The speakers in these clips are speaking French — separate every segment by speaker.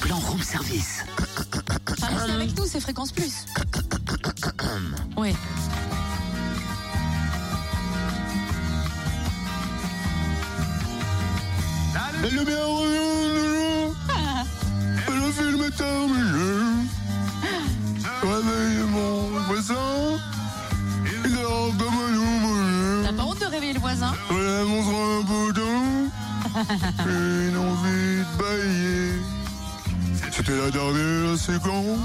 Speaker 1: plan room service.
Speaker 2: Enfin, restez avec nous, c'est Fréquence Plus. Oui.
Speaker 3: Elle est bien revenue, le film est terminé. Réveille mon voisin, il dort comme un
Speaker 2: T'as pas honte de réveiller le voisin?
Speaker 3: Voilà, on sera un peu d'eau, une envie de bailler. C'était la dernière séquence,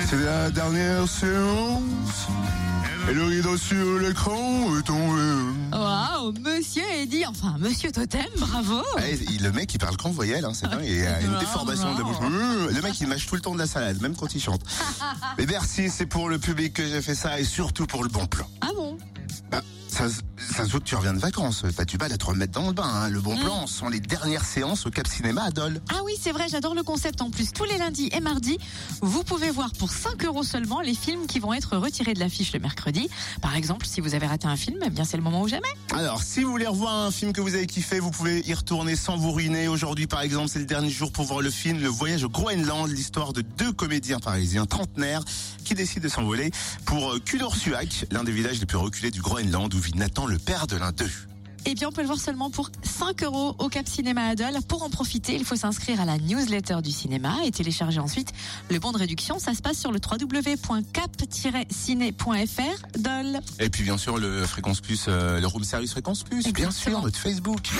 Speaker 3: c'était la dernière séance. Et le rideau sur l'écran est tombé.
Speaker 2: Waouh, monsieur Eddy, enfin, monsieur Totem, bravo
Speaker 3: Ouais, il- le mec il parle qu'en voyelle, hein, c'est dingue, il a une déformation de la bouche. Mmh, Le mec il mâche tout le temps de la salade, même quand il chante. Mais merci, c'est pour le public que j'ai fait ça et surtout pour le bon plan.
Speaker 2: Ah bon?
Speaker 3: Bah, ça, se- ça se voit que tu reviens de vacances, t'as du mal à te remettre dans le bain. hein. Le bon
Speaker 2: Mm.
Speaker 3: plan sont les dernières séances au Cap Cinéma à Dole.
Speaker 2: Ah oui, c'est vrai, j'adore le concept en plus. Tous les lundis et mardis, vous pouvez voir pour 5 euros seulement les films qui vont être retirés de l'affiche le mercredi. Par exemple, si vous avez raté un film, eh bien c'est le moment ou jamais.
Speaker 3: Alors, si vous voulez revoir un film que vous avez kiffé, vous pouvez y retourner sans vous ruiner. Aujourd'hui, par exemple, c'est le dernier jour pour voir le film Le Voyage au Groenland, l'histoire de deux comédiens parisiens trentenaires qui décident de s'envoler pour euh, Culorsuac, l'un des villages les plus reculés du Groenland où vit Nathan, le père de l'un d'eux.
Speaker 2: Eh bien, on peut le voir seulement pour 5 euros au Cap Cinéma Adol. Pour en profiter, il faut s'inscrire à la newsletter du cinéma et télécharger ensuite le bon de réduction. Ça se passe sur le www.cap-ciné.fr. Dol.
Speaker 3: Et puis, bien sûr, le Fréquence Plus, euh, le Room Service Fréquence Plus, bien sûr, notre Facebook.